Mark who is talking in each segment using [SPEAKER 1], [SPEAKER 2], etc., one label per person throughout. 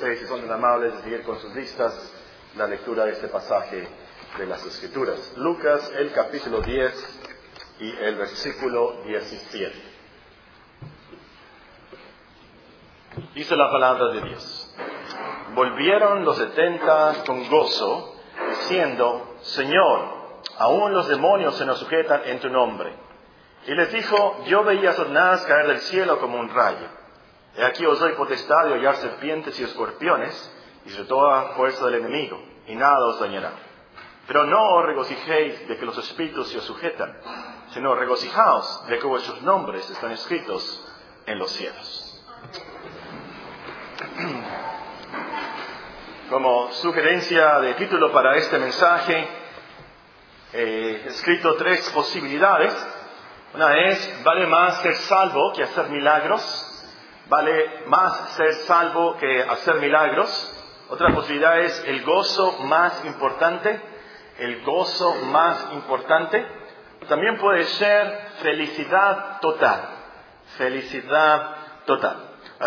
[SPEAKER 1] Ustedes, si son tan amables de seguir con sus listas la lectura de este pasaje de las Escrituras. Lucas, el capítulo 10 y el versículo 17. Dice la palabra de Dios. Volvieron los setenta con gozo, diciendo, Señor, aún los demonios se nos sujetan en tu nombre. Y les dijo, yo veía a Satanás caer del cielo como un rayo. He aquí os doy potestad de hollar serpientes y escorpiones y de toda fuerza del enemigo, y nada os dañará. Pero no os regocijéis de que los espíritus se os sujetan, sino regocijaos de que vuestros nombres están escritos en los cielos. Como sugerencia de título para este mensaje, he escrito tres posibilidades. Una es, vale más ser salvo que hacer milagros. Vale más ser salvo que hacer milagros. Otra posibilidad es el gozo más importante. El gozo más importante. También puede ser felicidad total. Felicidad total.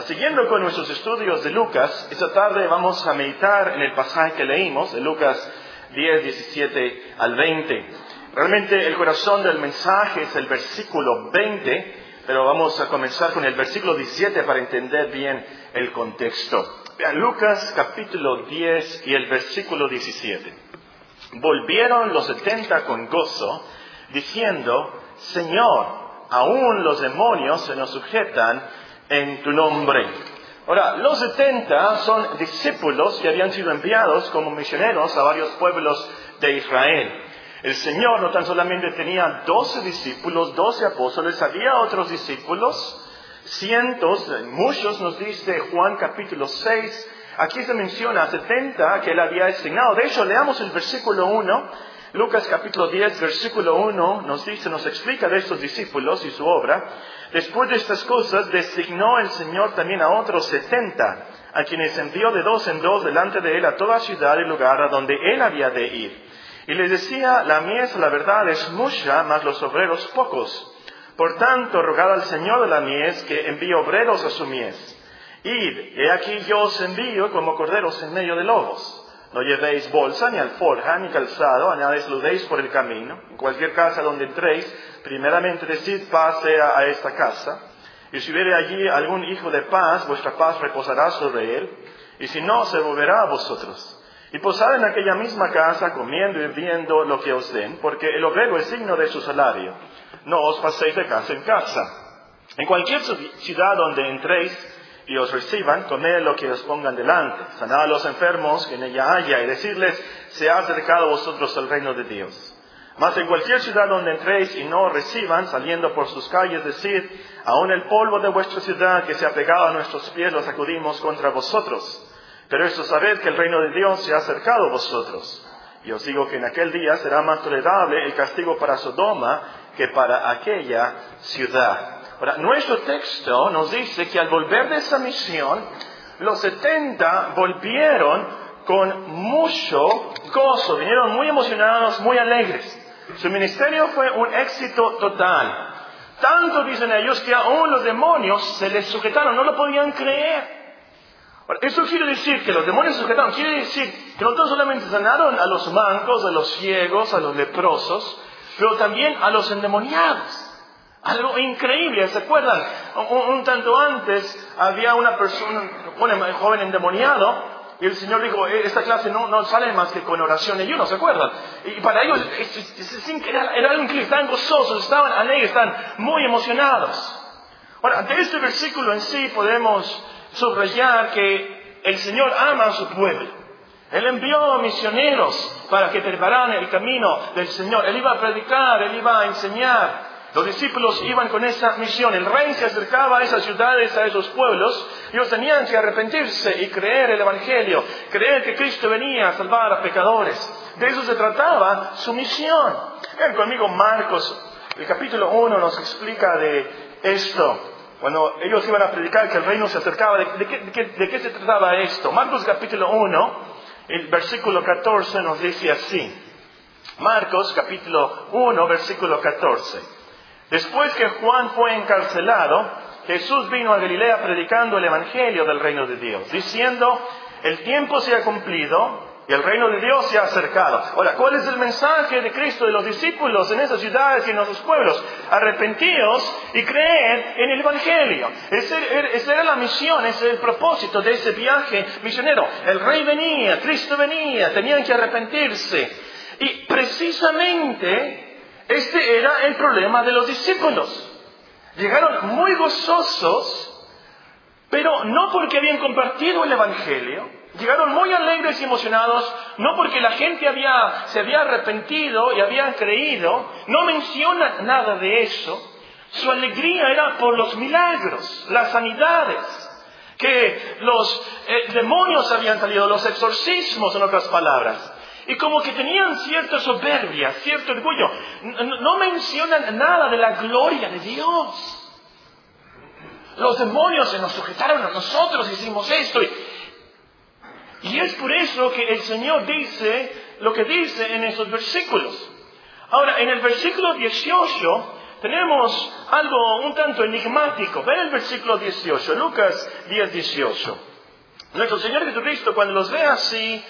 [SPEAKER 1] Siguiendo con nuestros estudios de Lucas, esta tarde vamos a meditar en el pasaje que leímos, de Lucas 10, 17 al 20. Realmente el corazón del mensaje es el versículo 20, pero vamos a comenzar con el versículo 17 para entender bien el contexto. Lucas capítulo 10 y el versículo 17. Volvieron los setenta con gozo, diciendo, Señor, aún los demonios se nos sujetan en tu nombre. Ahora, los setenta son discípulos que habían sido enviados como misioneros a varios pueblos de Israel. El Señor no tan solamente tenía doce discípulos, doce apóstoles, había otros discípulos, cientos, muchos nos dice Juan capítulo 6, aquí se menciona 70 que él había designado. De hecho, leamos el versículo 1, Lucas capítulo 10, versículo 1 nos dice, nos explica de estos discípulos y su obra. Después de estas cosas, designó el Señor también a otros setenta, a quienes envió de dos en dos delante de él a toda ciudad y lugar a donde él había de ir. Y les decía, la mies, la verdad, es mucha, mas los obreros pocos. Por tanto, rogad al Señor de la mies que envíe obreros a su mies. Id, he aquí yo os envío como corderos en medio de lobos. No llevéis bolsa, ni alforja, ni calzado, nada desludéis por el camino. En cualquier casa donde entréis, primeramente decid paz sea a esta casa. Y si hubiere allí algún hijo de paz, vuestra paz reposará sobre él. Y si no, se volverá a vosotros. Y posad en aquella misma casa, comiendo y viendo lo que os den, porque el obrero es signo de su salario. No os paséis de casa en casa. En cualquier ciudad donde entréis, y os reciban, comed lo que os pongan delante, sanad a los enfermos que en ella haya, y decirles, se ha acercado a vosotros el reino de Dios. Mas en cualquier ciudad donde entréis y no reciban, saliendo por sus calles, decid, aun el polvo de vuestra ciudad que se ha pegado a nuestros pies lo sacudimos contra vosotros. Pero esto sabed que el reino de Dios se ha acercado a vosotros. Y os digo que en aquel día será más tolerable el castigo para Sodoma que para aquella ciudad. Ahora, nuestro texto nos dice que al volver de esa misión, los setenta volvieron con mucho gozo, vinieron muy emocionados, muy alegres. Su ministerio fue un éxito total. Tanto dicen ellos que aún los demonios se les sujetaron, no lo podían creer. Ahora, eso quiere decir que los demonios sujetaron, quiere decir que no solamente sanaron a los mancos, a los ciegos, a los leprosos, pero también a los endemoniados. Algo increíble, ¿se acuerdan? Un, tanto antes había una persona, un joven endemoniado, y el Señor dijo, esta clase no, no sale más que con oración y ayuno, ¿se acuerdan? Y para ellos era algo increíble, estaban gozosos, estaban alegres, estaban muy emocionados. Ahora, de este versículo en sí podemos subrayar que el Señor ama a su pueblo. Él envió misioneros para que prepararan el camino del Señor. Él iba a predicar, él iba a enseñar. Los discípulos iban con esa misión. El rey se acercaba a esas ciudades, a esos pueblos. Ellos tenían que arrepentirse y creer el Evangelio, creer que Cristo venía a salvar a pecadores. De eso se trataba su misión. Ven conmigo Marcos, el capítulo 1 nos explica de esto. Cuando ellos iban a predicar que el reino se acercaba, ¿de, qué, de qué se trataba esto? Marcos capítulo 1, el versículo 14 nos dice así. Marcos capítulo 1, versículo 14. Después que Juan fue encarcelado, Jesús vino a Galilea predicando el Evangelio del reino de Dios, diciendo, el tiempo se ha cumplido y el reino de Dios se ha acercado. Ahora, ¿cuál es el mensaje de Cristo de los discípulos en esas ciudades y en esos pueblos? Arrepentíos y creed en el Evangelio. Esa era la misión, ese era el propósito de ese viaje misionero. El rey venía, Cristo venía, tenían que arrepentirse. Y precisamente este era el problema de los discípulos. Llegaron muy gozosos, pero no porque habían compartido el Evangelio, llegaron muy alegres y emocionados, no porque la gente había, se había arrepentido y había creído, no menciona nada de eso. Su alegría era por los milagros, las sanidades, que los eh, demonios habían salido, los exorcismos en otras palabras. Y como que tenían cierta soberbia, cierto orgullo. No, mencionan nada de la gloria de Dios. Los demonios se nos sujetaron a nosotros, hicimos esto. Y, y es por eso que el Señor dice lo que dice en esos versículos. Ahora, en el versículo 18 tenemos algo un tanto enigmático. Ven el versículo 18, Lucas 10, 18. Nuestro Señor Jesucristo, cuando los ve así,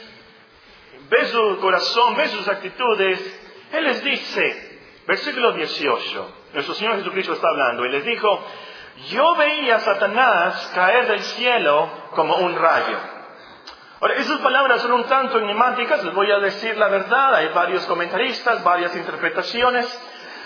[SPEAKER 1] ve su corazón, ve sus actitudes, Él les dice, versículo 18, nuestro Señor Jesucristo está hablando, y les dijo, yo veía a Satanás caer del cielo como un rayo. Esas palabras son un tanto enigmáticas, les voy a decir la verdad, hay varios comentaristas, varias interpretaciones.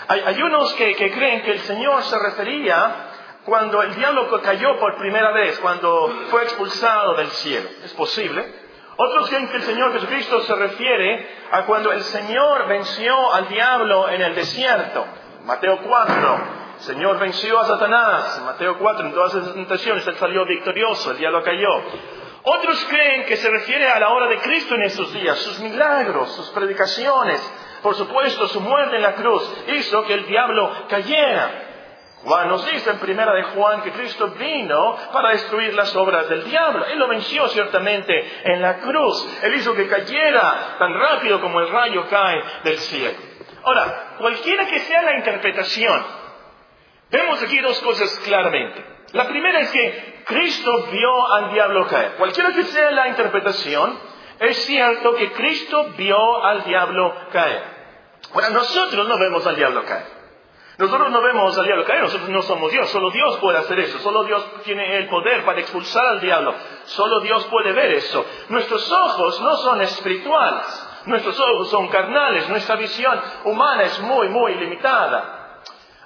[SPEAKER 1] Hay, unos que, que creen que el Señor se refería cuando el diablo cayó por primera vez, cuando fue expulsado del cielo. Es posible. Otros creen que el Señor Jesucristo se refiere a cuando el Señor venció al diablo en el desierto. Mateo 4. El Señor venció a Satanás. Mateo 4. En todas esas tentaciones Él salió victorioso. El diablo cayó. Otros creen que se refiere a la hora de Cristo en esos días. Sus milagros, sus predicaciones. Por supuesto, su muerte en la cruz hizo que el diablo cayera. Juan nos dice en primera de Juan que Cristo vino para destruir las obras del diablo. Él lo venció ciertamente en la cruz. Él hizo que cayera tan rápido como el rayo cae del cielo. Ahora, cualquiera que sea la interpretación, vemos aquí dos cosas claramente. La primera es que Cristo vio al diablo caer. Cualquiera que sea la interpretación, es cierto que Cristo vio al diablo caer. Bueno, nosotros no vemos al diablo caer. Nosotros no vemos al diablo caer, nosotros no somos Dios, solo Dios puede hacer eso, solo Dios tiene el poder para expulsar al diablo, solo Dios puede ver eso. Nuestros ojos no son espirituales, nuestros ojos son carnales, nuestra visión humana es muy, muy limitada.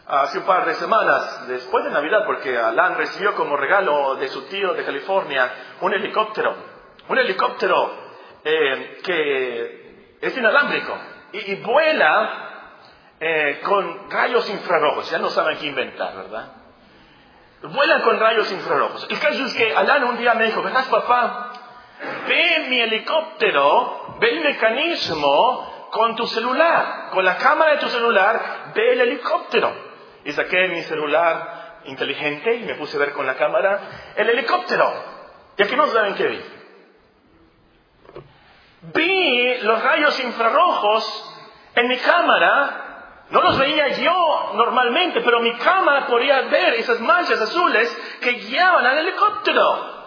[SPEAKER 1] Hace un par de semanas, después de Navidad, porque Alan recibió como regalo de su tío de California un helicóptero, un helicóptero eh, que es inalámbrico y vuela eh, con rayos infrarrojos. Ya no saben qué inventar, ¿verdad? Vuelan con rayos infrarrojos. El caso es que Alan un día me dijo, ¿verdad papá? Ve mi helicóptero, ve el mecanismo con tu celular, con la cámara de tu celular, ve el helicóptero. Y saqué mi celular inteligente y me puse a ver con la cámara el helicóptero. Y aquí no saben qué vi. Vi los rayos infrarrojos en mi cámara no los veía yo normalmente, pero mi cámara podía ver esas manchas azules que guiaban al helicóptero.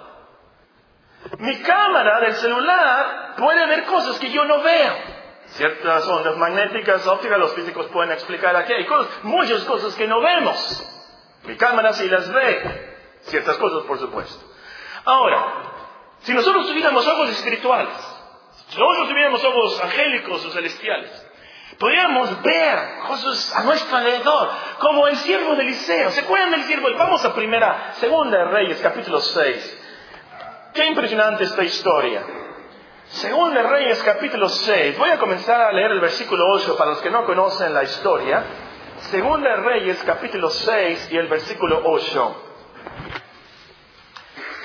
[SPEAKER 1] Mi cámara del celular puede ver cosas que yo no veo. Ciertas ondas magnéticas, ópticas, los físicos pueden explicar aquí. Hay cosas, muchas cosas que no vemos. Mi cámara sí las ve. Ciertas cosas, por supuesto. Ahora, si nosotros tuviéramos ojos espirituales, si nosotros tuviéramos ojos angélicos o celestiales, Podríamos ver cosas a nuestro alrededor, como el siervo de Eliseo. ¿Se acuerdan del siervo? Vamos a primera, segunda de Reyes, capítulo 6. Qué impresionante esta historia. De Reyes, capítulo 6. Voy a comenzar a leer el versículo 8 para los que no conocen la historia. Segunda de Reyes, capítulo 6 y el versículo 8.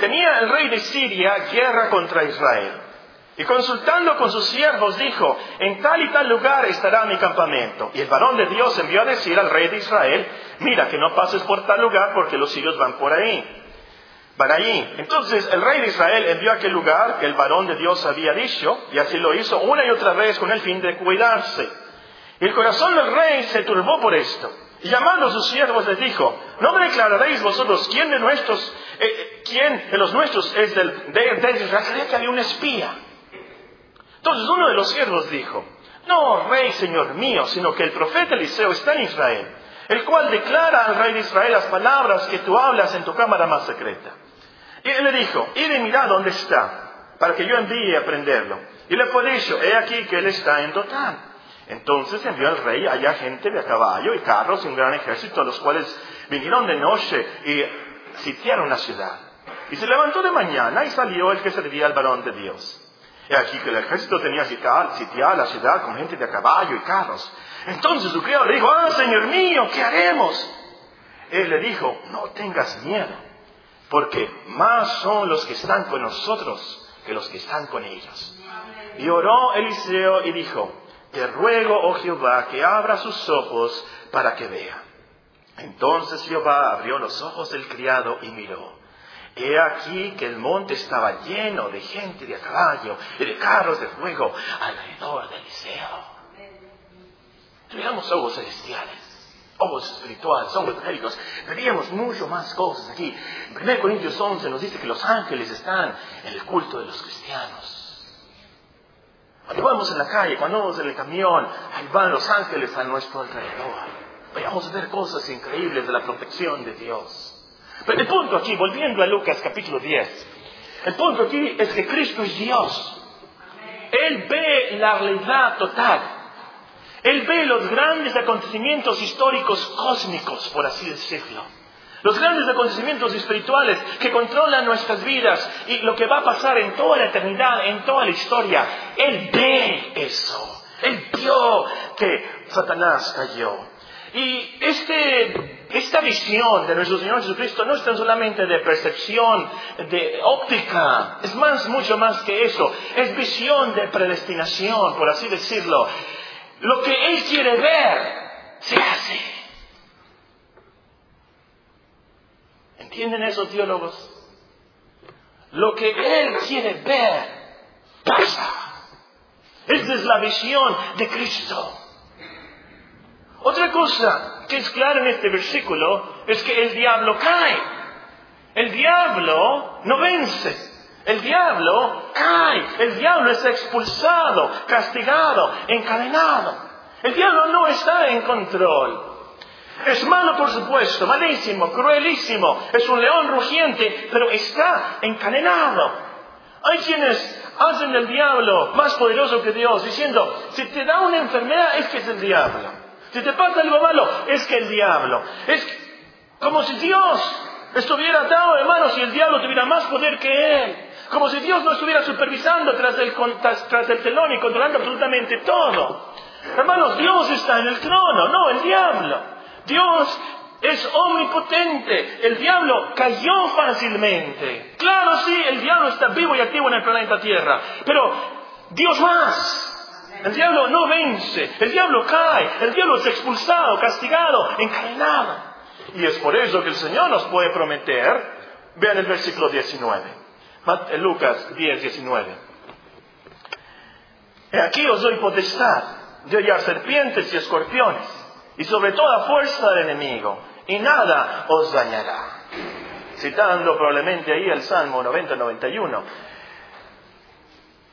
[SPEAKER 1] Tenía el rey de Siria guerra contra Israel. Y consultando con sus siervos dijo, en tal y tal lugar estará mi campamento. Y el varón de Dios envió a decir al rey de Israel, mira que no pases por tal lugar porque los sirios van por ahí. Ahí. Entonces el rey de Israel envió a aquel lugar que el varón de Dios había dicho, y así lo hizo una y otra vez con el fin de cuidarse. Y el corazón del rey se turbó por esto. Y llamando a sus siervos les dijo, ¿no me declararéis vosotros quién de nuestros, eh, eh, de los nuestros es del, de, de Israel? que había un espía. Entonces uno de los siervos dijo, no, rey, señor mío, sino que el profeta Eliseo está en Israel, el cual declara al rey de Israel las palabras que tú hablas en tu cámara más secreta. Y le dijo, id y mirad dónde está, para que yo envíe a prenderlo. Y le fue dicho, he aquí que él está en Dotán. Entonces envió al rey allá gente de a caballo y carros y un gran ejército, los cuales vinieron de noche y sitiaron la ciudad. Y se levantó de mañana y salió el que servía al varón de Dios. Y aquí que el ejército tenía sitiada la ciudad con gente de a caballo y carros. Entonces su criado le dijo, ah, señor mío, ¿qué haremos? Él le dijo, no tengas miedo, porque más son los que están con nosotros que los que están con ellos. Y oró Eliseo y dijo, te ruego, oh Jehová, que abra sus ojos para que vea. Entonces Jehová abrió los ojos del criado y miró. He aquí que el monte estaba lleno de gente de a caballo y de carros de fuego alrededor de Eliseo. Tuviéramos ojos celestiales, ojos espirituales, ojos médicos, veríamos mucho más cosas aquí. En 1 Corintios 11 nos dice que los ángeles están en el culto de los cristianos. Cuando vamos en la calle, cuando vamos en el camión, ahí van los ángeles a nuestro alrededor. Vayamos a ver cosas increíbles de la protección de Dios. Pero el punto aquí, volviendo a Lucas capítulo 10, el punto aquí es que Cristo es Dios. Él ve la realidad total. Él ve los grandes acontecimientos históricos cósmicos, por así decirlo. Los grandes acontecimientos espirituales que controlan nuestras vidas y lo que va a pasar en toda la eternidad, en toda la historia. Él ve eso. Él vio que Satanás cayó. Y este, esta visión de nuestro Señor Jesucristo no es tan solamente de percepción, de óptica, es más, mucho más que eso, es visión de predestinación, por así decirlo. Lo que Él quiere ver, se hace. ¿Entienden esos teólogos? Lo que Él quiere ver pasa. Esa es la visión de Cristo. Otra cosa que es clara en este versículo es que el diablo cae. El diablo no vence. El diablo cae. El diablo es expulsado, castigado, encadenado. El diablo no está en control. Es malo, por supuesto, malísimo, cruelísimo, es un león rugiente, pero está encadenado. Hay quienes hacen del diablo más poderoso que Dios, diciendo, si te da una enfermedad es que es el diablo. Si te pasa algo malo, es que el diablo. Es como si Dios estuviera atado de manos y el diablo tuviera más poder que él. Como si Dios no estuviera supervisando tras el, tras el telón y controlando absolutamente todo. Hermanos, Dios está en el trono, no el diablo. Dios es omnipotente. El diablo cayó fácilmente. Claro, sí, el diablo está vivo y activo en el planeta Tierra. Pero Dios más. El diablo no vence. El diablo cae. El diablo es expulsado, castigado, encadenado. Y es por eso que el Señor nos puede prometer. Vean el versículo 19. Lucas 10, 19. Aquí os doy potestad de hallar serpientes y escorpiones y sobre toda fuerza del enemigo, y nada os dañará. Citando probablemente ahí el Salmo 90-91.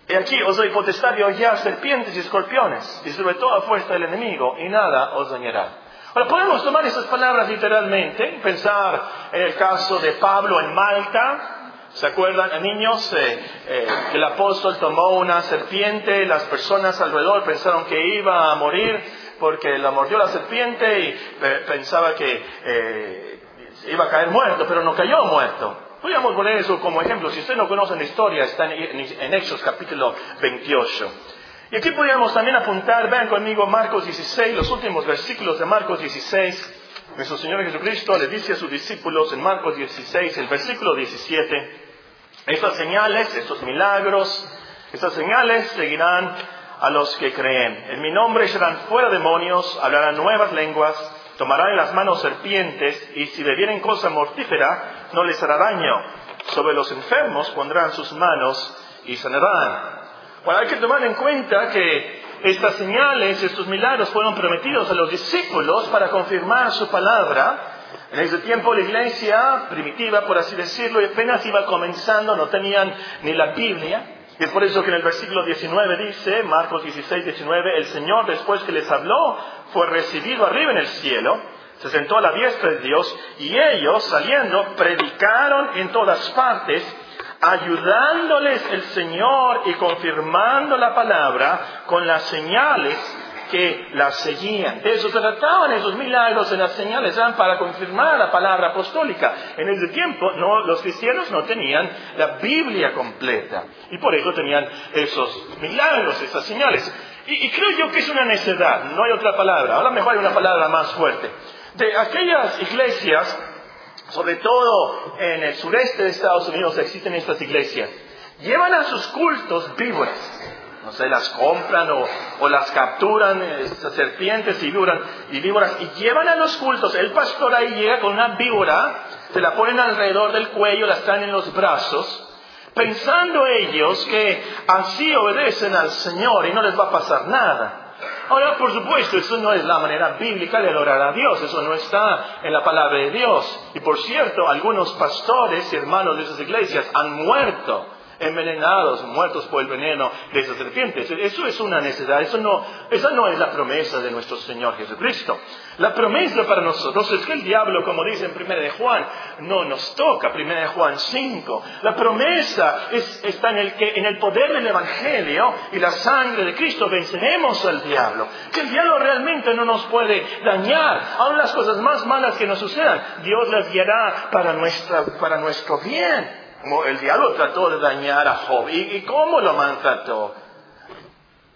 [SPEAKER 1] Y aquí os doy potestad de hollar serpientes y escorpiones, y sobre toda fuerza del enemigo, y nada os dañará. Ahora, podemos tomar esas palabras literalmente, pensar en el caso de Pablo en Malta, ¿Se acuerdan, niños? Eh, eh, el apóstol tomó una serpiente, las personas alrededor pensaron que iba a morir, porque la mordió la serpiente y pensaba que eh, iba a caer muerto, pero no cayó muerto. Podríamos poner eso como ejemplo. Si ustedes no conocen la historia, está en, en Hechos capítulo 28. Y aquí podríamos también apuntar, vean conmigo Marcos 16, los últimos versículos de Marcos 16. Nuestro Señor Jesucristo le dice a sus discípulos en Marcos 16, el versículo 17, estas señales, estos milagros, estas señales seguirán a los que creen. En mi nombre serán fuera demonios, hablarán nuevas lenguas, tomarán en las manos serpientes, y si bebieren cosa mortífera, no les hará daño. Sobre los enfermos pondrán sus manos y sanarán. Bueno, hay que tomar en cuenta que estas señales, estos milagros fueron prometidos a los discípulos para confirmar su palabra. En ese tiempo la iglesia primitiva, por así decirlo, apenas iba comenzando, no tenían ni la Biblia. Y es por eso que en el versículo 19 dice, Marcos 16, 19, el Señor después que les habló fue recibido arriba en el cielo, se sentó a la diestra de Dios y ellos saliendo predicaron en todas partes ayudándoles el Señor y confirmando la palabra con las señales que la seguían. De eso se trataban esos milagros en las señales, eran para confirmar la palabra apostólica. En ese tiempo no, los cristianos no tenían la Biblia completa y por eso tenían esos milagros, esas señales. Y, creo yo que es una necedad, no hay otra palabra. Ahora mejor hay una palabra más fuerte. De aquellas iglesias sobre todo en el sureste de Estados Unidos existen estas iglesias, llevan a sus cultos víboras. No sé, las compran o, las capturan, estas serpientes y víboras, y víboras, y llevan a los cultos. El pastor ahí llega con una víbora, se la ponen alrededor del cuello, la están en los brazos, pensando ellos que así obedecen al Señor y no les va a pasar nada. Ahora, por supuesto, eso no es la manera bíblica de adorar a Dios, eso no está en la palabra de Dios. Y por cierto, algunos pastores y hermanos de esas iglesias han muerto envenenados, muertos por el veneno de esas serpientes. Eso es una necesidad, eso no, esa no es la promesa de nuestro Señor Jesucristo. La promesa para nosotros es que el diablo, como dice en 1 de Juan, no nos toca, 1 de Juan 5. La promesa está en el, que, en el poder del Evangelio y la sangre de Cristo venceremos al diablo. Que el diablo realmente no nos puede dañar. Aún las cosas más malas que nos sucedan, Dios las guiará para, nuestra, para nuestro bien. El diablo trató de dañar a Job. ¿Y, cómo lo maltrató?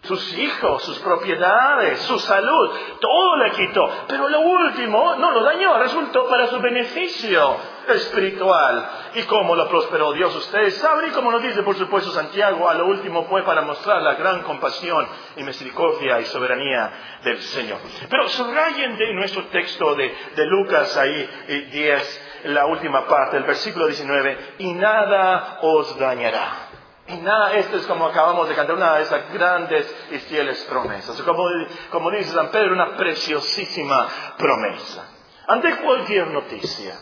[SPEAKER 1] Sus hijos, sus propiedades, su salud, todo le quitó. Pero lo último no lo dañó, resultó para su beneficio espiritual. ¿Y cómo lo prosperó Dios? Ustedes saben, y como nos dice por supuesto Santiago, a lo último fue para mostrar la gran compasión y misericordia y soberanía del Señor. Pero subrayen de nuestro texto de, de Lucas ahí 10 la última parte, el versículo 19, y nada os dañará. Y nada, esto es como acabamos de cantar, una de esas grandes y fieles promesas. Como, como dice San Pedro, una preciosísima promesa. Ante cualquier noticia,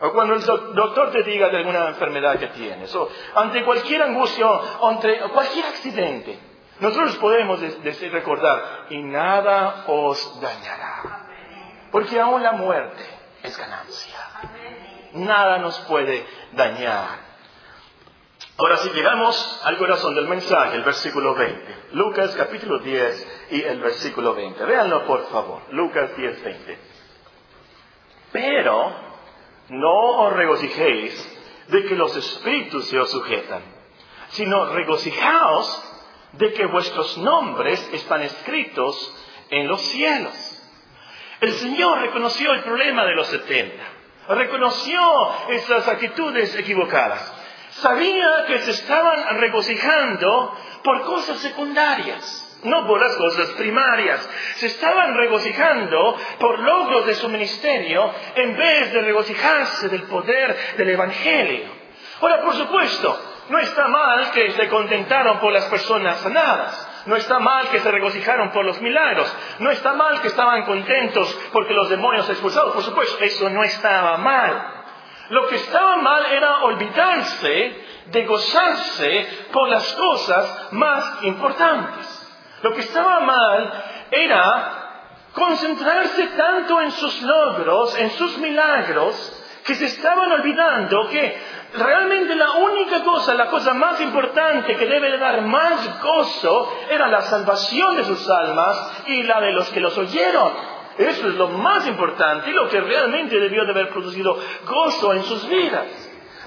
[SPEAKER 1] o cuando el doctor te diga de alguna enfermedad que tienes, o ante cualquier angustia, o ante cualquier accidente, nosotros podemos decir, recordar, y nada os dañará. Porque aún la muerte es ganancia nada nos puede dañar. Ahora si llegamos al corazón del mensaje, el versículo 20. Lucas capítulo 10 y el versículo 20. Véanlo por favor. Lucas 10, 20. Pero no os regocijéis de que los espíritus se os sujetan, sino regocijaos de que vuestros nombres están escritos en los cielos. El Señor reconoció el problema de los setenta reconoció esas actitudes equivocadas. Sabía que se estaban regocijando por cosas secundarias, no por las cosas primarias. Se estaban regocijando por logros de su ministerio en vez de regocijarse del poder del Evangelio. Ahora, por supuesto, no está mal que se contentaron por las personas sanadas. No está mal que se regocijaron por los milagros. No está mal que estaban contentos porque los demonios expulsados. Por supuesto, eso no estaba mal. Lo que estaba mal era olvidarse de gozarse por las cosas más importantes. Lo que estaba mal era concentrarse tanto en sus logros, en sus milagros, que se estaban olvidando que realmente la única cosa, la cosa más importante que debe dar más gozo era la salvación de sus almas y la de los que los oyeron. Eso es lo más importante y lo que realmente debió de haber producido gozo en sus vidas.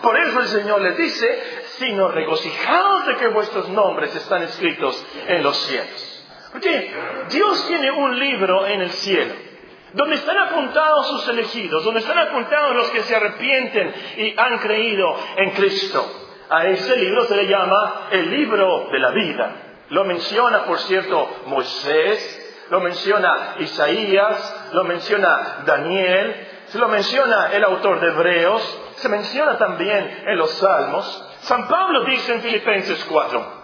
[SPEAKER 1] Por eso el Señor les dice, sino regocijaos de que vuestros nombres están escritos en los cielos. Porque Dios tiene un libro en el cielo donde están apuntados sus elegidos, donde están apuntados los que se arrepienten y han creído en Cristo. A ese libro se le llama el libro de la vida. Lo menciona, por cierto, Moisés, lo menciona Isaías, lo menciona Daniel, se lo menciona el autor de Hebreos, se menciona también en los Salmos. San Pablo dice en Filipenses 4,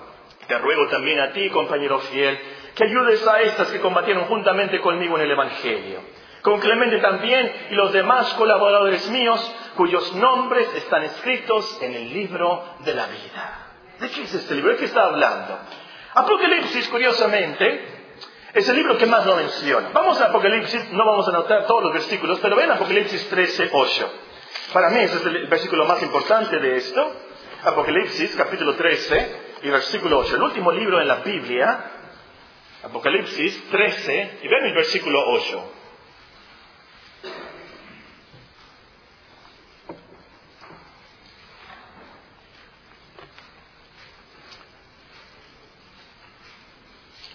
[SPEAKER 1] te ruego también a ti, compañero fiel, que ayudes a estas que combatieron juntamente conmigo en el Evangelio. Con Clemente también y los demás colaboradores míos, cuyos nombres están escritos en el libro de la vida. ¿De qué es este libro? ¿De qué está hablando? Apocalipsis, curiosamente, es el libro que más lo menciona. Vamos a Apocalipsis, no vamos a anotar todos los versículos, pero ven Apocalipsis 13, 8. Para mí ese es el versículo más importante de esto. Apocalipsis, capítulo 13 y versículo 8. El último libro en la Biblia, Apocalipsis 13, y ven el versículo 8.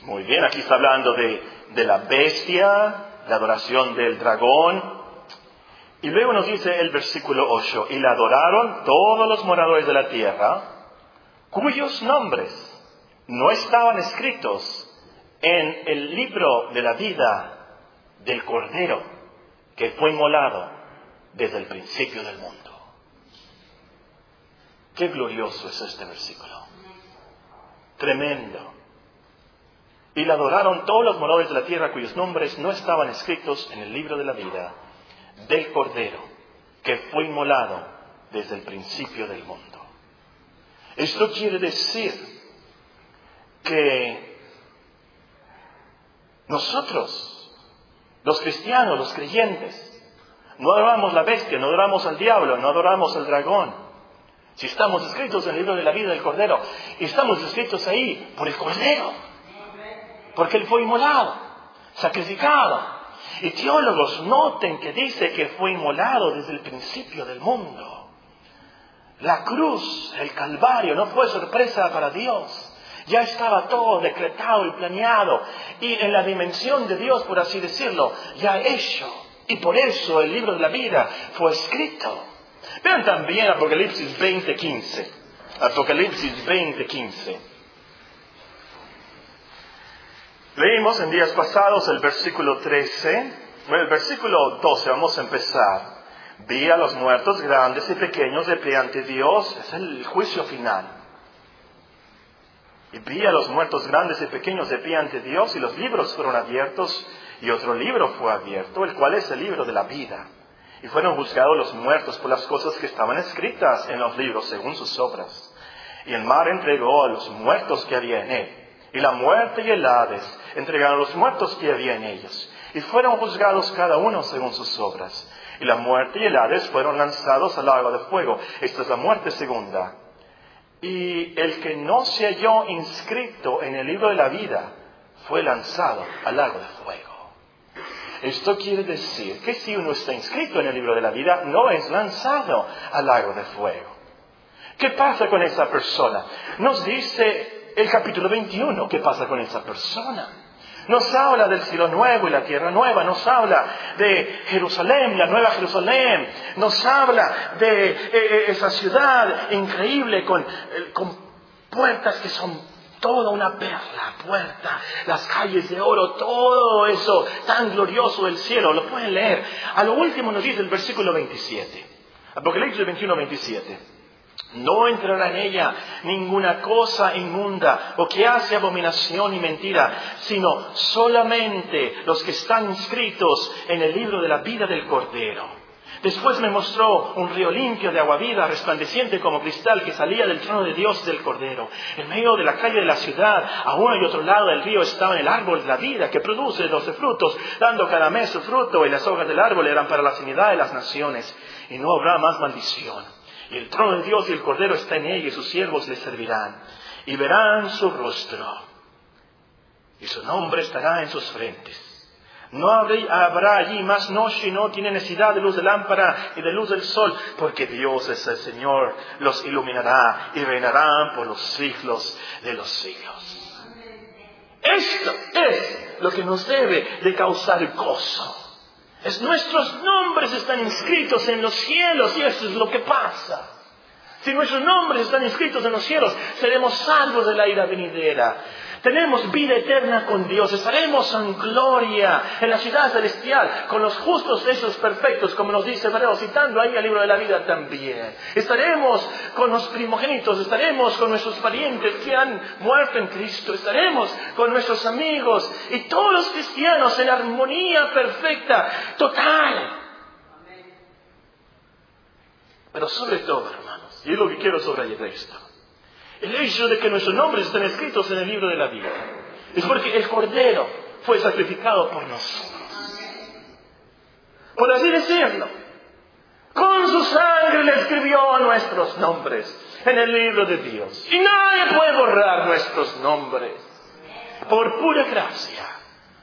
[SPEAKER 1] Muy bien, aquí está hablando de, de la bestia, la adoración del dragón. Y luego nos dice el versículo 8, y la adoraron todos los moradores de la tierra, cuyos nombres no estaban escritos en el libro de la vida del Cordero que fue inmolado desde el principio del mundo. Qué glorioso es este versículo. Tremendo. Y la adoraron todos los moradores de la tierra cuyos nombres no estaban escritos en el libro de la vida del Cordero, que fue inmolado desde el principio del mundo. Esto quiere decir que nosotros, los cristianos, los creyentes, no adoramos la bestia, no adoramos al diablo, no adoramos al dragón. Si estamos escritos en el libro de la vida del Cordero, y estamos escritos ahí por el Cordero, porque Él fue inmolado, sacrificado. Y teólogos noten que dice que fue inmolado desde el principio del mundo. La cruz, el Calvario, no fue sorpresa para Dios. Ya estaba todo decretado y planeado. Y en la dimensión de Dios, por así decirlo, ya hecho. Y por eso el libro de la vida fue escrito. Vean también Apocalipsis 20:15. Apocalipsis 20:15. Leímos en días pasados el versículo 13, bueno, el versículo 12, vamos a empezar. Vi a los muertos grandes y pequeños de pie ante Dios, es el juicio final. Y vi a los muertos grandes y pequeños de pie ante Dios y los libros fueron abiertos y otro libro fue abierto, el cual es el libro de la vida. Y fueron juzgados los muertos por las cosas que estaban escritas en los libros según sus obras. Y el mar entregó a los muertos que había en él y la muerte y el Hades entregaron a los muertos que había en ellos. Y fueron juzgados cada uno según sus obras. Y la muerte y el Hades fueron lanzados al lago de fuego. Esta es la muerte segunda. Y el que no se halló inscrito en el libro de la vida fue lanzado al lago de fuego. Esto quiere decir que si uno está inscrito en el libro de la vida, no es lanzado al lago de fuego. ¿Qué pasa con esa persona? Nos dice el capítulo 21, ¿qué pasa con esa persona? Nos habla del cielo nuevo y la tierra nueva, nos habla de Jerusalén, la nueva Jerusalén, nos habla de eh, eh, esa ciudad increíble con, eh, con puertas que son toda una perla, puerta, las calles de oro, todo eso tan glorioso del cielo, lo pueden leer. A lo último nos dice el versículo 27, Apocalipsis 21, 27. No entrará en ella ninguna cosa inmunda o que hace abominación y mentira, sino solamente los que están inscritos en el libro de la vida del Cordero. Después me mostró un río limpio de agua viva, resplandeciente como cristal, que salía del trono de Dios del Cordero. En medio de la calle de la ciudad, a uno y otro lado del río, estaba el árbol de la vida, que produce doce frutos, dando cada mes su fruto, y las hojas del árbol eran para la sanidad de las naciones. Y no habrá más maldición. Y el trono de Dios y el Cordero está en ella y sus siervos le servirán. Y verán su rostro. Y su nombre estará en sus frentes. No habrá allí más noche no tiene necesidad de luz de lámpara y de luz del sol, porque Dios es el Señor, los iluminará y reinarán por los siglos de los siglos. Esto es lo que nos debe de causar gozo. Es nuestros nombres están inscritos en los cielos y eso es lo que pasa. Si nuestros nombres están inscritos en los cielos, seremos salvos de la ira venidera. Tenemos vida eterna con Dios. Estaremos en gloria en la ciudad celestial con los justos esos perfectos, como nos dice Hebreo, citando ahí el libro de la vida también. Estaremos con los primogénitos, estaremos con nuestros parientes que han muerto en Cristo, estaremos con nuestros amigos y todos los cristianos en armonía perfecta, total. Pero sobre todo, hermanos, y es lo que quiero subrayar esto el hecho de que nuestros nombres estén escritos en el libro de la vida es porque el Cordero fue sacrificado por nosotros. Por así decirlo, con su sangre le escribió nuestros nombres en el libro de Dios. Y nadie puede borrar nuestros nombres. Por pura gracia,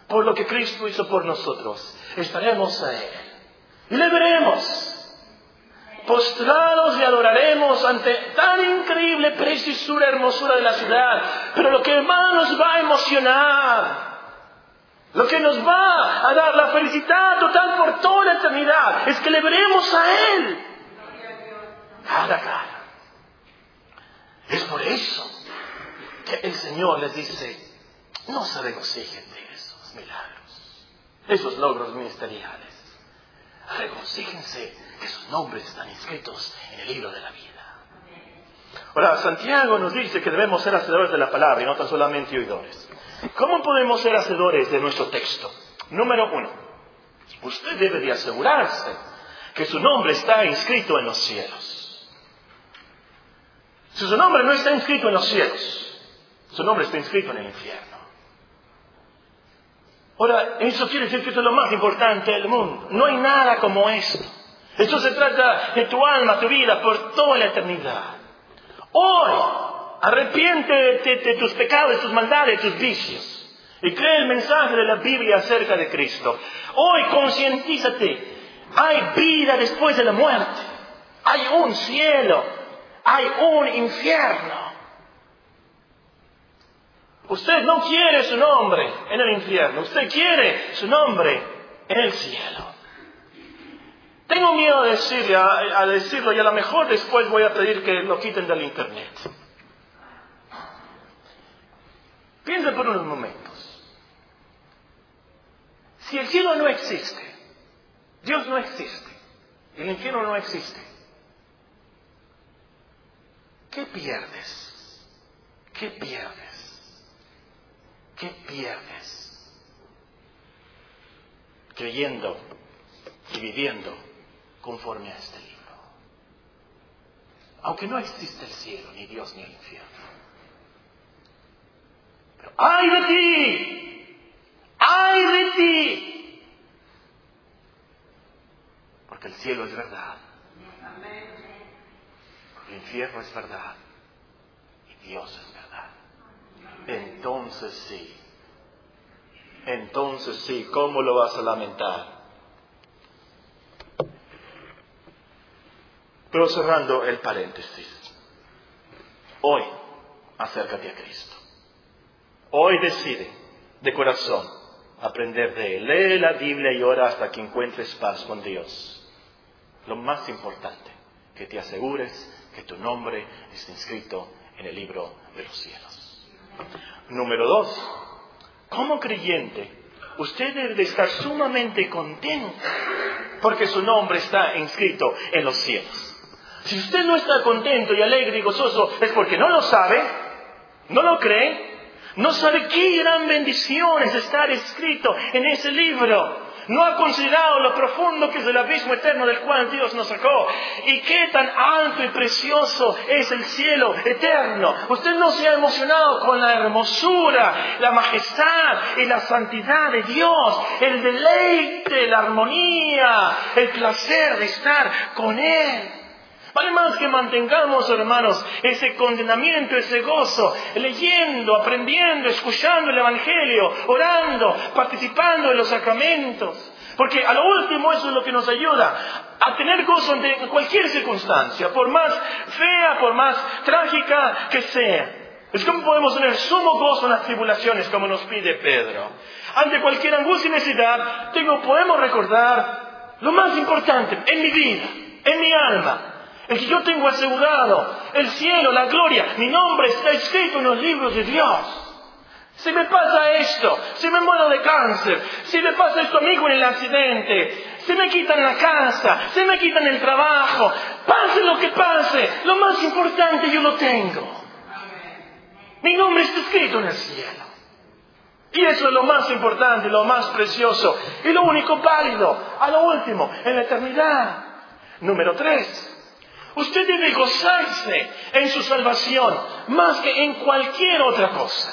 [SPEAKER 1] por lo que Cristo hizo por nosotros, estaremos a Él. Y le veremos postrados y adoraremos ante tan increíble preciosura, hermosura de la ciudad. Pero lo que más nos va a emocionar, lo que nos va a dar la felicidad total por toda la eternidad, es que le veremos a Él cara a cara. Es por eso que el Señor les dice, no se regocijen de esos milagros, esos logros ministeriales. Regocíjense que sus nombres están inscritos en el libro de la vida. Ahora, Santiago nos dice que debemos ser hacedores de la palabra y no tan solamente oidores. ¿Cómo podemos ser hacedores de nuestro texto? Número uno, usted debe de asegurarse que su nombre está inscrito en los cielos. Si su nombre no está inscrito en los cielos, su nombre está inscrito en el infierno. Ahora, eso quiere decir que esto es lo más importante del mundo. No hay nada como esto. Esto se trata de tu alma, tu vida, por toda la eternidad. Hoy, arrepiéntete de tus pecados, de tus maldades, de tus vicios. Y cree el mensaje de la Biblia acerca de Cristo. Hoy concientízate. Hay vida después de la muerte. Hay un cielo. Hay un infierno. Usted no quiere su nombre en el infierno. Usted quiere su nombre en el cielo. Tengo miedo a, decirle, a, decirlo y a lo mejor después voy a pedir que lo quiten del internet. Piensa por unos momentos. Si el cielo no existe, Dios no existe, el infierno no existe, ¿qué pierdes? ¿Qué pierdes? ¿Qué pierdes? Creyendo y viviendo conforme a este libro. Aunque no existe el cielo, ni Dios, ni el infierno. Pero ¡ay de ti! ¡ay de ti! Porque el cielo es verdad. Porque el infierno es verdad. Y Dios es verdad. Entonces sí. Entonces sí, ¿cómo lo vas a lamentar? Pero cerrando el paréntesis, hoy acércate a Cristo. Hoy decide de corazón aprender de Él. Lee la Biblia y ora hasta que encuentres paz con Dios. Lo más importante, que te asegures que tu nombre está inscrito en el libro de los cielos. Número dos, como creyente, usted debe estar sumamente contento porque su nombre está inscrito en los cielos. Si usted no está contento y alegre y gozoso, es porque no lo sabe, no lo cree, no sabe qué gran bendición es estar escrito en ese libro. No ha considerado lo profundo que es el abismo eterno del cual Dios nos sacó. Y qué tan alto y precioso es el cielo eterno. Usted no se ha emocionado con la hermosura, la majestad y la santidad de Dios. El deleite, la armonía, el placer de estar con Él. Vale más que mantengamos, hermanos, ese condenamiento, ese gozo, leyendo, aprendiendo, escuchando el Evangelio, orando, participando en los sacramentos. Porque a lo último eso es lo que nos ayuda a tener gozo en cualquier circunstancia, por más fea, por más trágica que sea. Es como podemos tener sumo gozo en las tribulaciones, como nos pide Pedro. Ante cualquier angustia y necesidad, tengo, podemos recordar lo más importante en mi vida, en mi alma, el que yo tengo asegurado, el cielo, la gloria, mi nombre está escrito en los libros de Dios. Si me pasa esto, si me muero de cáncer, si me pasa esto a mí con el accidente, si me quitan la casa, si me quitan el trabajo, pase lo que pase, lo más importante yo lo tengo. Mi nombre está escrito en el cielo. Y eso es lo más importante, lo más precioso y lo único válido, a lo último, en la eternidad. Número tres, usted debe gozarse en su salvación más que en cualquier otra cosa.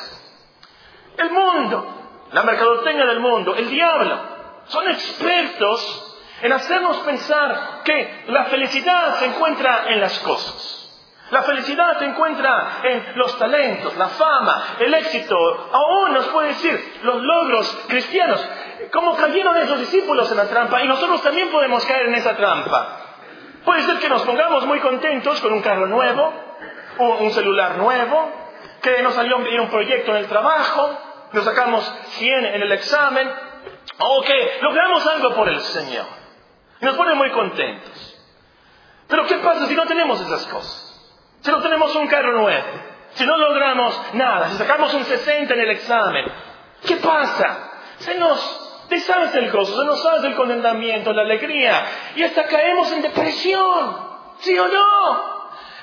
[SPEAKER 1] El mundo, la mercadotecnia del mundo, el diablo, son expertos en hacernos pensar que la felicidad se encuentra en las cosas. La felicidad se encuentra en los talentos, la fama, el éxito, aún nos puede decir los logros cristianos, como cayeron esos discípulos en la trampa y nosotros también podemos caer en esa trampa. Puede ser que nos pongamos muy contentos con un carro nuevo, un celular nuevo, que nos salió un proyecto en el trabajo, nos sacamos 100 en el examen, o que logramos algo por el Señor. Y nos pone muy contentos. Pero ¿qué pasa si no tenemos esas cosas? Si no tenemos un carro nuevo, si no logramos nada, si sacamos un 60 en el examen, ¿qué pasa? Se nos deshace el gozo, se nos hace el condenamiento, la alegría, y hasta caemos en depresión. ¿Sí o no?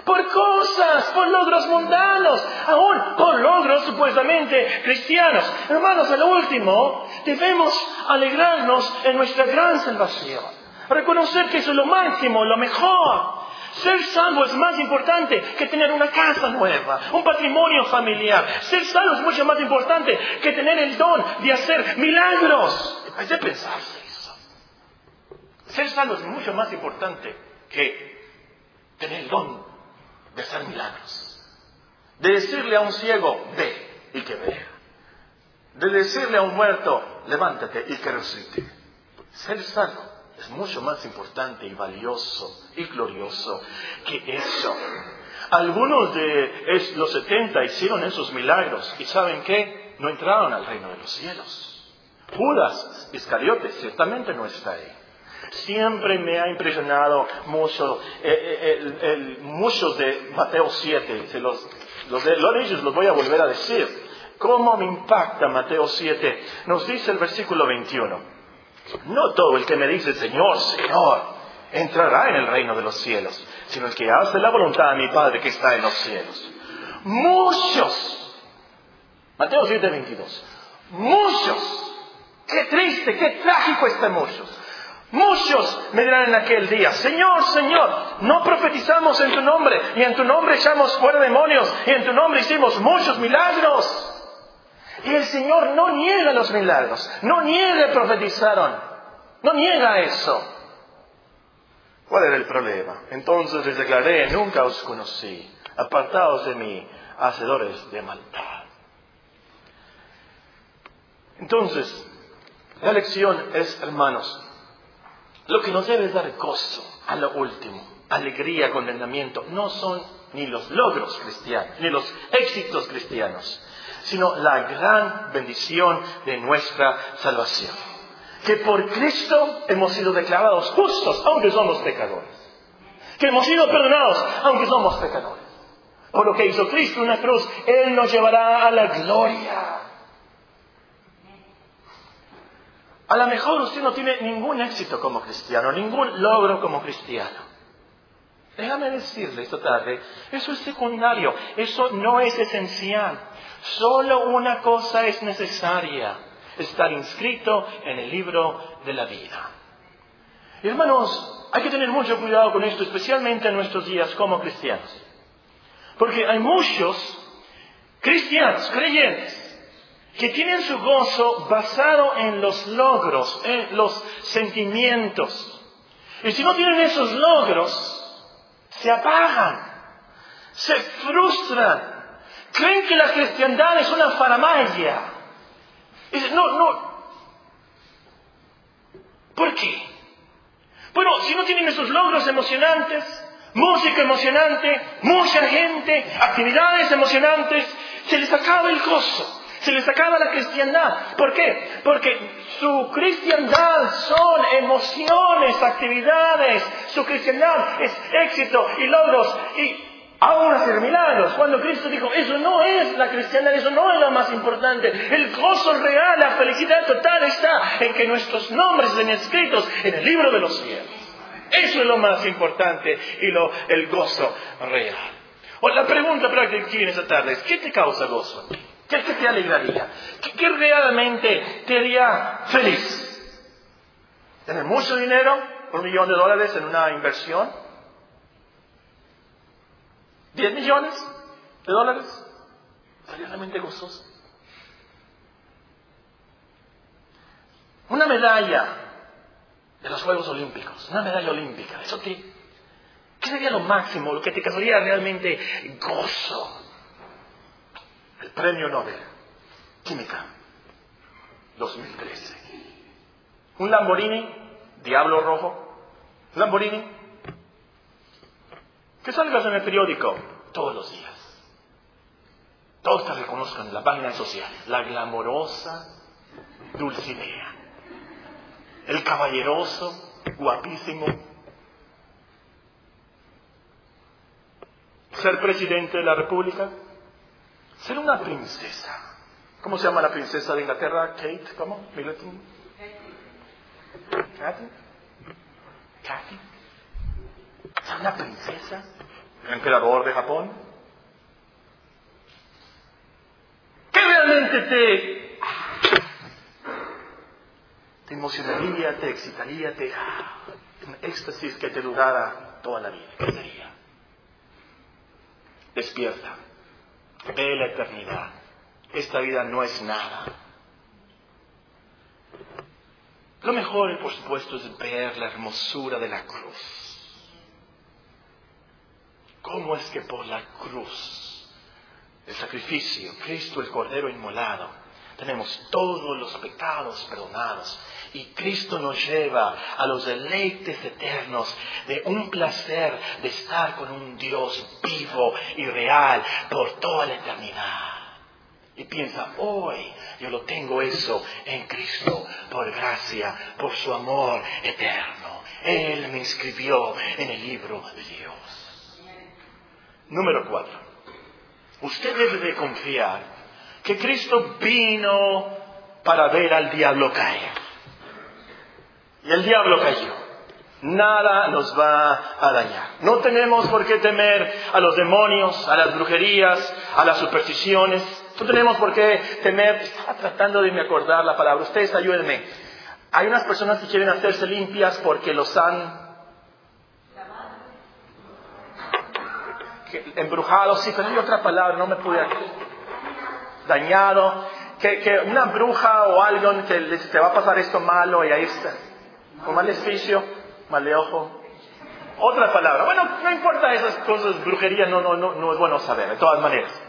[SPEAKER 1] por cosas, por logros mundanos, aún por logros supuestamente cristianos. Hermanos, al último, debemos alegrarnos en nuestra gran salvación. Reconocer que eso es lo máximo, lo mejor. Ser salvo es más importante que tener una casa nueva, un patrimonio familiar. Ser salvo es mucho más importante que tener el don de hacer milagros. Hay que pensarse eso. Ser salvo es mucho más importante que tener el don de hacer milagros. De decirle a un ciego, ve y que vea. De decirle a un muerto, levántate y que resucite. Ser salvo es mucho más importante y valioso y glorioso que eso. Algunos de los setenta hicieron esos milagros y ¿saben qué? No entraron al reino de los cielos. Judas Iscariote ciertamente no está ahí. Siempre me ha impresionado mucho, eh, eh, muchos de Mateo 7, se los, los de ellos los voy a volver a decir. ¿Cómo me impacta Mateo 7? Nos dice el versículo 21. No todo el que me dice Señor, Señor, entrará en el reino de los cielos, sino el que hace la voluntad de mi Padre que está en los cielos. Muchos, Mateo 7, 22, muchos, qué triste, qué trágico están muchos. Muchos me dirán en aquel día, Señor, Señor, no profetizamos en tu nombre, y en tu nombre echamos fuera demonios, y en tu nombre hicimos muchos milagros. Y el Señor no niega los milagros, no niega profetizaron, no niega eso. ¿Cuál era el problema? Entonces les declaré, nunca os conocí, apartados de mí, hacedores de maldad. Entonces, la lección es, hermanos, lo que nos debe dar gozo a lo último, alegría, condenamiento, no son ni los logros cristianos, ni los éxitos cristianos, sino la gran bendición de nuestra salvación. Que por Cristo hemos sido declarados justos, aunque somos pecadores. Que hemos sido perdonados, aunque somos pecadores. Por lo que hizo Cristo en la cruz, Él nos llevará a la gloria. A lo mejor usted no tiene ningún éxito como cristiano, ningún logro como cristiano. Déjame decirle esta tarde, eso es secundario, eso no es esencial. Solo una cosa es necesaria, estar inscrito en el libro de la vida. hermanos, hay que tener mucho cuidado con esto, especialmente en nuestros días como cristianos. Porque hay muchos cristianos, creyentes, que tienen su gozo basado en los logros, en los sentimientos. Y si no tienen esos logros, se apagan, se frustran, creen que la cristiandad es una faramaya. Dicen, no, no. ¿Por qué? Bueno, si no tienen esos logros emocionantes, música emocionante, mucha gente, actividades emocionantes, se les acaba el gozo. Se les acaba la cristiandad. ¿Por qué? Porque su cristiandad son emociones, actividades. Su cristiandad es éxito y logros. Y ahora hacer milagros. Cuando Cristo dijo, eso no es la cristiandad, eso no es lo más importante. El gozo real, la felicidad total está en que nuestros nombres estén escritos en el libro de los cielos. Eso es lo más importante y lo, el gozo real. O la pregunta para que en esta tarde es, ¿qué te causa gozo? ¿Qué, te alegraría? ¿Qué, ¿Qué, realmente te haría feliz? ¿Tener mucho dinero? ¿Un millón de dólares en una inversión? ¿10 millones de dólares? realmente gozoso? Una medalla de los Juegos Olímpicos, una medalla olímpica, ¿eso qué? ¿Qué sería lo máximo, lo que te causaría realmente gozo? Premio Nobel, Química, 2013. Un Lamborghini, Diablo Rojo, Lamborghini, que salgas en el periódico todos los días. Todos te reconozcan en la página social. La glamorosa Dulcinea. El caballeroso, guapísimo. Ser presidente de la República. Ser una princesa. ¿Cómo se llama la princesa de Inglaterra? Kate, ¿cómo? Middleton. Kathy. Kathy. Ser una princesa. El emperador de Japón. ¿Qué realmente te, te emocionaría, te excitaría, te un éxtasis que te durara toda la vida? ¿Qué sería? Despierta. Ve la eternidad. Esta vida no es nada. Lo mejor, por supuesto, es ver la hermosura de la cruz. ¿Cómo es que por la cruz, el sacrificio, Cristo el Cordero inmolado, tenemos todos los pecados perdonados y Cristo nos lleva a los deleites eternos de un placer de estar con un Dios vivo y real por toda la eternidad. Y piensa, hoy yo lo tengo eso en Cristo, por gracia, por su amor eterno. Él me inscribió en el libro de Dios. Número cuatro. Usted debe de confiar que Cristo vino para ver al diablo caer. Y el diablo cayó. Nada nos va a dañar. No tenemos por qué temer a los demonios, a las brujerías, a las supersticiones. No tenemos por qué temer. Estaba tratando de me acordar la palabra. Ustedes ayúdenme. Hay unas personas que quieren hacerse limpias porque los han embrujado, sí, pero otra palabra, no me pude dañado, que, una bruja o alguien que te va a pasar esto malo y ahí está, con maleficio, maleojo. Otra palabra, bueno, no importa esas cosas, brujería no, no, no, es bueno saber, de todas maneras.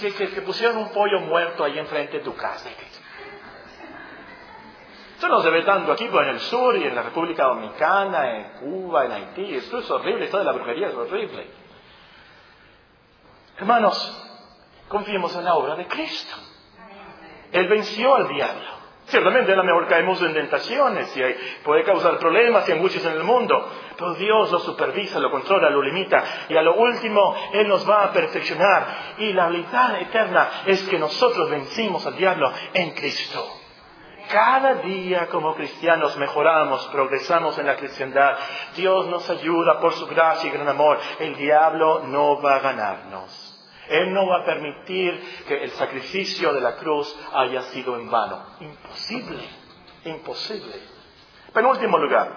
[SPEAKER 1] Que, que, que pusieron un pollo muerto ahí enfrente de tu casa. Esto no se ve tanto aquí, pero en el sur y en la República Dominicana, en Cuba, en Haití. Esto es horrible, esto de la brujería es horrible. Hermanos, confiemos en la obra de Cristo. Él venció al diablo. Ciertamente a lo mejor caemos en tentaciones y puede causar problemas y angustias en el mundo, pero Dios lo supervisa, lo controla, lo limita y a lo último Él nos va a perfeccionar y la habilidad eterna es que nosotros vencimos al diablo en Cristo. Cada día como cristianos mejoramos, progresamos en la cristiandad. Dios nos ayuda por su gracia y gran amor. El diablo no va a ganarnos. Él no va a permitir que el sacrificio de la cruz haya sido en vano. Imposible, imposible. Pero en último lugar,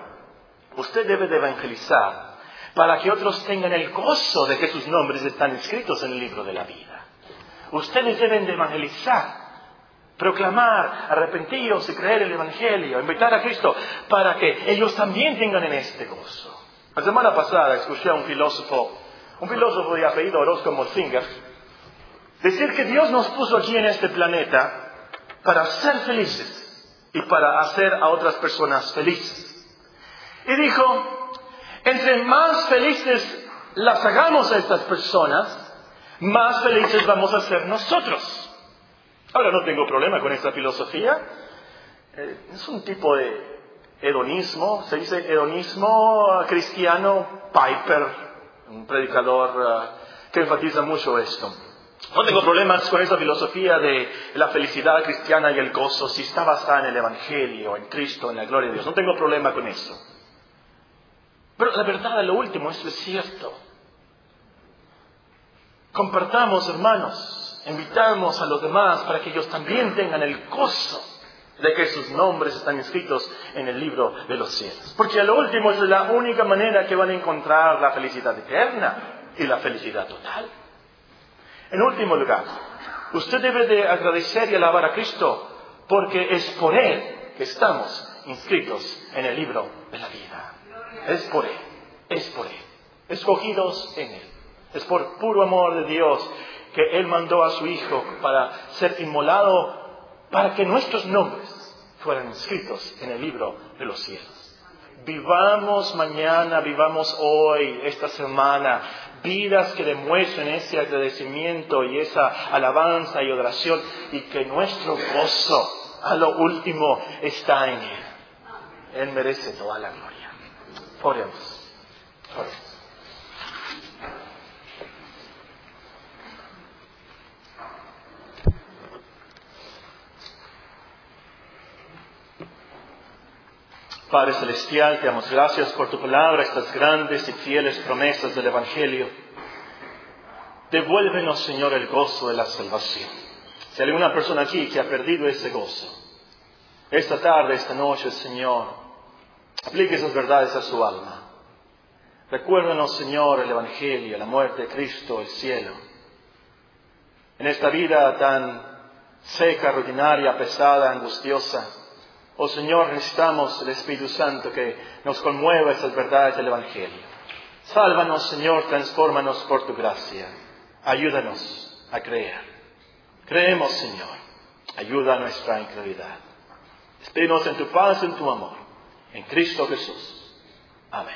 [SPEAKER 1] usted debe de evangelizar para que otros tengan el gozo de que sus nombres están escritos en el libro de la vida. Ustedes deben de evangelizar, proclamar, arrepentiros y creer el Evangelio, invitar a Cristo para que ellos también tengan en este gozo. La semana pasada escuché a un filósofo un filósofo de apellido Orozco Singer, decir que Dios nos puso aquí en este planeta para ser felices y para hacer a otras personas felices. Y dijo, entre más felices las hagamos a estas personas, más felices vamos a ser nosotros. Ahora no tengo problema con esta filosofía. Eh, es un tipo de hedonismo, se dice hedonismo cristiano, Piper, un predicador uh, que enfatiza mucho esto. No tengo problemas con esa filosofía de la felicidad cristiana y el gozo si está basada en el Evangelio, en Cristo, en la gloria de Dios. No tengo problema con eso. Pero la verdad, lo último, es cierto. Compartamos, hermanos, invitamos a los demás para que ellos también tengan el gozo de que sus nombres están escritos en el libro de los cielos. Porque a lo último es la única manera que van a encontrar la felicidad eterna y la felicidad total. En último lugar, usted debe de agradecer y alabar a Cristo porque es por Él que estamos inscritos en el libro de la vida. Es por Él, es por Él, escogidos en Él. Es por puro amor de Dios que Él mandó a su Hijo para ser inmolado para que nuestros nombres fueran inscritos en el libro de los cielos. Vivamos mañana, vivamos hoy, esta semana, vidas que demuestren ese agradecimiento y esa alabanza y oración y que nuestro gozo a lo último está en Él. Él merece toda la gloria. Oremos. Oremos. Padre Celestial, te damos gracias por tu palabra, estas grandes y fieles promesas del Evangelio. Devuélvenos, Señor, el gozo de la salvación. Si hay alguna persona aquí que ha perdido ese gozo, esta tarde, esta noche, Señor, aplique esas verdades a su alma. Recuérdanos, Señor, el Evangelio, la muerte de Cristo, el cielo. En esta vida tan seca, rutinaria, pesada, angustiosa, Oh Señor, necesitamos el Espíritu Santo que nos conmueva esas verdades del Evangelio. Sálvanos, Señor, transfórmanos por tu gracia. Ayúdanos a creer. Creemos, Señor. Ayuda a nuestra incredulidad. Espíritus en tu paz en tu amor. En Cristo Jesús. Amén.